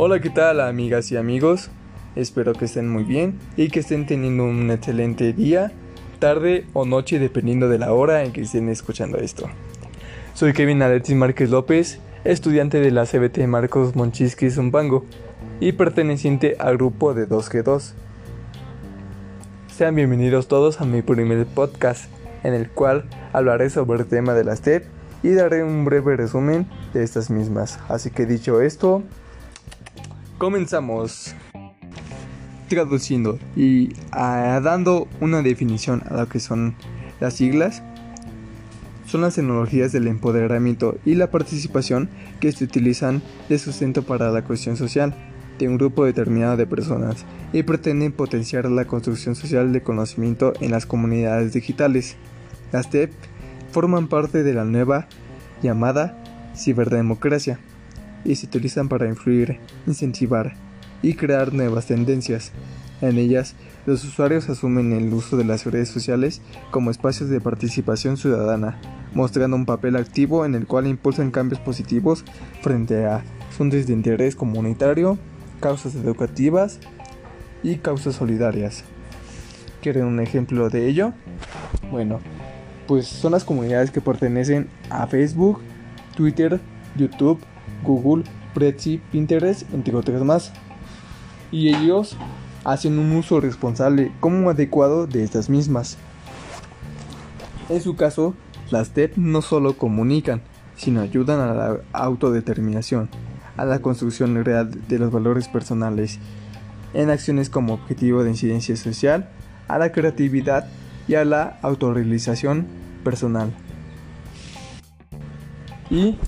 Hola, ¿qué tal amigas y amigos? Espero que estén muy bien y que estén teniendo un excelente día, tarde o noche dependiendo de la hora en que estén escuchando esto. Soy Kevin Alexis Márquez López, estudiante de la CBT Marcos Monchisqui Zumpango y perteneciente al grupo de 2G2. Sean bienvenidos todos a mi primer podcast, en el cual hablaré sobre el tema de las TEP y daré un breve resumen de estas mismas. Así que dicho esto, comenzamos. Traduciendo y ah, dando una definición a lo que son las siglas, son las tecnologías del empoderamiento y la participación que se utilizan de sustento para la cuestión social de un grupo determinado de personas y pretenden potenciar la construcción social de conocimiento en las comunidades digitales. Las TEP forman parte de la nueva llamada ciberdemocracia y se utilizan para influir, incentivar y crear nuevas tendencias. En ellas, los usuarios asumen el uso de las redes sociales como espacios de participación ciudadana, mostrando un papel activo en el cual impulsan cambios positivos frente a asuntos de interés comunitario, causas educativas y causas solidarias. ¿Quieren un ejemplo de ello? Bueno, pues son las comunidades que pertenecen a Facebook, Twitter, YouTube, Google, Prezi, Pinterest, entre otras más. Y ellos hacen un uso responsable como adecuado de estas mismas. En su caso, las TED no solo comunican, sino ayudan a la autodeterminación, a la construcción real de los valores personales, en acciones como objetivo de incidencia social, a la creatividad y a la autorrealización personal. Y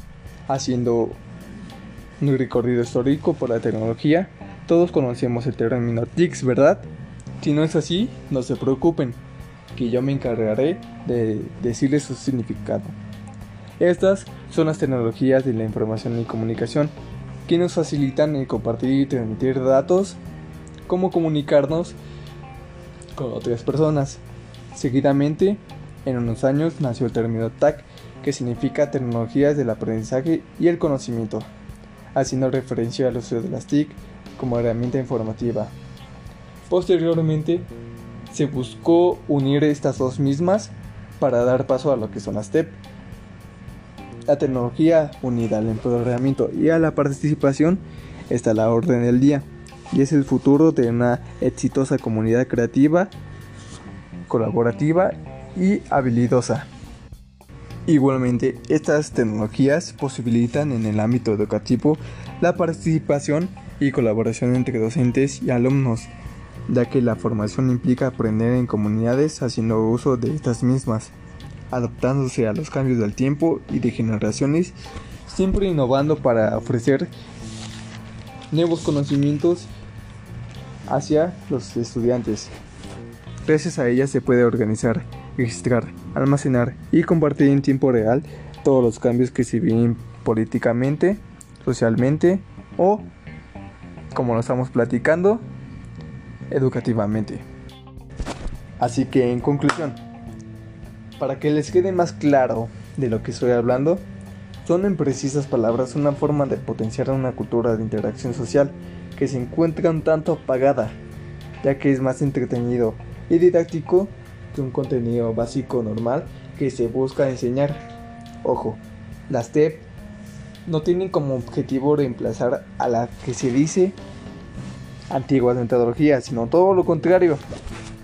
haciendo un recorrido histórico por la tecnología, todos conocemos el término TICS, ¿verdad? Si no es así, no se preocupen, que yo me encargaré de decirles su significado. Estas son las tecnologías de la información y comunicación que nos facilitan el compartir y transmitir datos, cómo comunicarnos con otras personas. Seguidamente, en unos años nació el término TAC, que significa tecnologías del aprendizaje y el conocimiento, haciendo referencia al uso de las TIC como herramienta informativa. Posteriormente, se buscó unir estas dos mismas para dar paso a lo que son las TEP. La tecnología unida al empoderamiento y a la participación está a la orden del día y es el futuro de una exitosa comunidad creativa, colaborativa y habilidosa. Igualmente, estas tecnologías posibilitan en el ámbito educativo la participación y colaboración entre docentes y alumnos, ya que la formación implica aprender en comunidades haciendo uso de estas mismas, adaptándose a los cambios del tiempo y de generaciones, siempre innovando para ofrecer nuevos conocimientos hacia los estudiantes. Gracias a ellas se puede organizar, registrar, almacenar y compartir en tiempo real todos los cambios que se vienen políticamente, socialmente o como lo estamos platicando, educativamente. Así que en conclusión, para que les quede más claro de lo que estoy hablando, son en precisas palabras una forma de potenciar una cultura de interacción social que se encuentra un tanto apagada, ya que es más entretenido y didáctico que un contenido básico normal que se busca enseñar. Ojo, las TEP no tienen como objetivo reemplazar a la que se dice antiguas metodologías, sino todo lo contrario.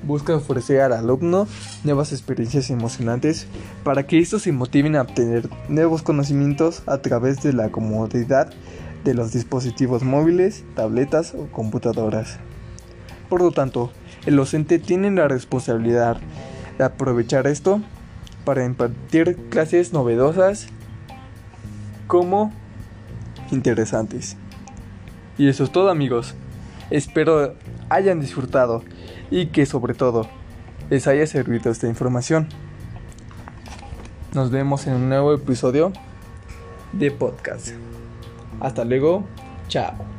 Busca ofrecer al alumno nuevas experiencias emocionantes para que estos se motiven a obtener nuevos conocimientos a través de la comodidad de los dispositivos móviles, tabletas o computadoras. Por lo tanto, el docente tiene la responsabilidad de aprovechar esto para impartir clases novedosas como interesantes. Y eso es todo amigos. Espero hayan disfrutado y que sobre todo les haya servido esta información. Nos vemos en un nuevo episodio de podcast. Hasta luego, chao.